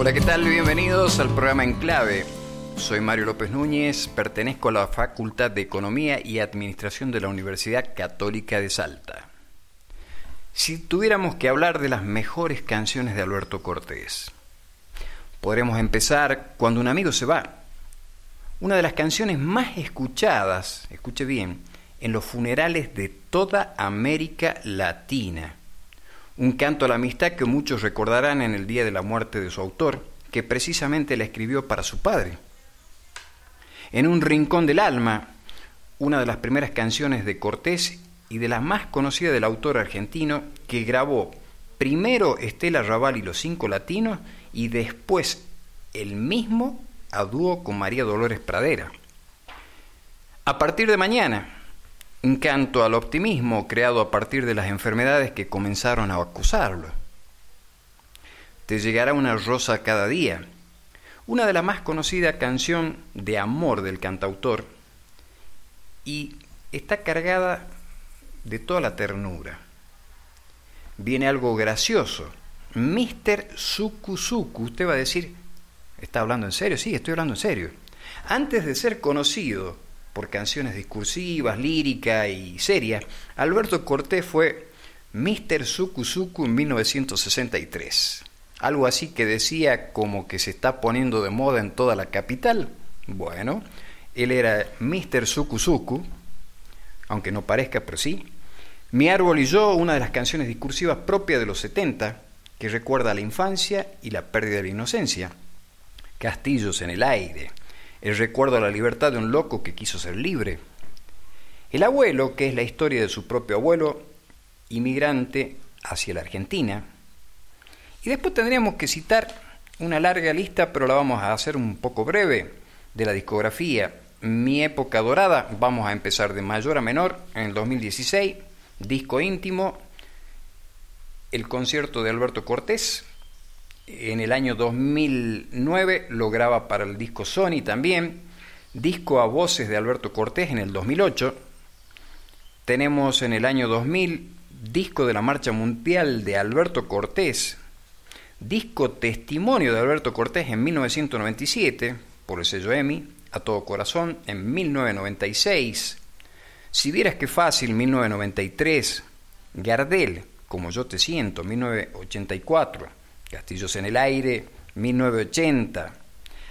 Hola, ¿qué tal? Bienvenidos al programa En Clave. Soy Mario López Núñez, pertenezco a la Facultad de Economía y Administración de la Universidad Católica de Salta. Si tuviéramos que hablar de las mejores canciones de Alberto Cortés, podremos empezar Cuando un amigo se va. Una de las canciones más escuchadas, escuche bien, en los funerales de toda América Latina un canto a la amistad que muchos recordarán en el día de la muerte de su autor, que precisamente la escribió para su padre. En un rincón del alma, una de las primeras canciones de Cortés y de las más conocidas del autor argentino, que grabó primero Estela Raval y los Cinco Latinos y después el mismo a dúo con María Dolores Pradera. A partir de mañana, un canto al optimismo creado a partir de las enfermedades que comenzaron a acusarlo. Te llegará una rosa cada día, una de las más conocidas canción de amor del cantautor, y está cargada de toda la ternura. Viene algo gracioso. Mr. Suku usted va a decir, ¿está hablando en serio? Sí, estoy hablando en serio. Antes de ser conocido por canciones discursivas, líricas y serias, Alberto Cortés fue Mr. Suku Suku en 1963. Algo así que decía como que se está poniendo de moda en toda la capital. Bueno, él era Mr. Suku Suku, aunque no parezca, pero sí. Mi árbol y yo, una de las canciones discursivas propias de los 70, que recuerda la infancia y la pérdida de la inocencia. Castillos en el aire, el recuerdo a la libertad de un loco que quiso ser libre. El abuelo, que es la historia de su propio abuelo, inmigrante hacia la Argentina. Y después tendríamos que citar una larga lista, pero la vamos a hacer un poco breve, de la discografía. Mi época dorada, vamos a empezar de mayor a menor, en el 2016, disco íntimo, el concierto de Alberto Cortés, en el año 2009 lo graba para el disco Sony también, disco a voces de Alberto Cortés en el 2008. Tenemos en el año 2000 disco de la Marcha Mundial de Alberto Cortés, disco testimonio de Alberto Cortés en 1997 por el sello EMI, A Todo Corazón en 1996, Si vieras qué fácil 1993, Gardel, Como yo te siento 1984, Castillos en el Aire, 1980.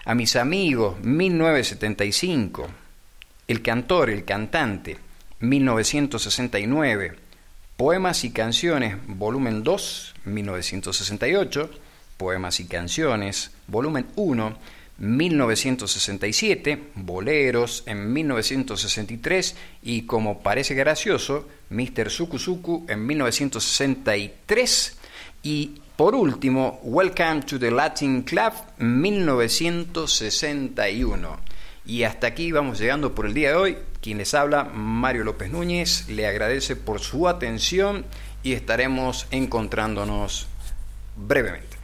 A mis amigos, 1975. El cantor, el cantante, 1969. Poemas y canciones, volumen 2, 1968. Poemas y canciones, volumen 1, 1967, Boleros en 1963 y como parece gracioso, Mr. Suku en 1963 y por último, Welcome to the Latin Club 1961. Y hasta aquí vamos llegando por el día de hoy. Quien les habla, Mario López Núñez, le agradece por su atención y estaremos encontrándonos brevemente.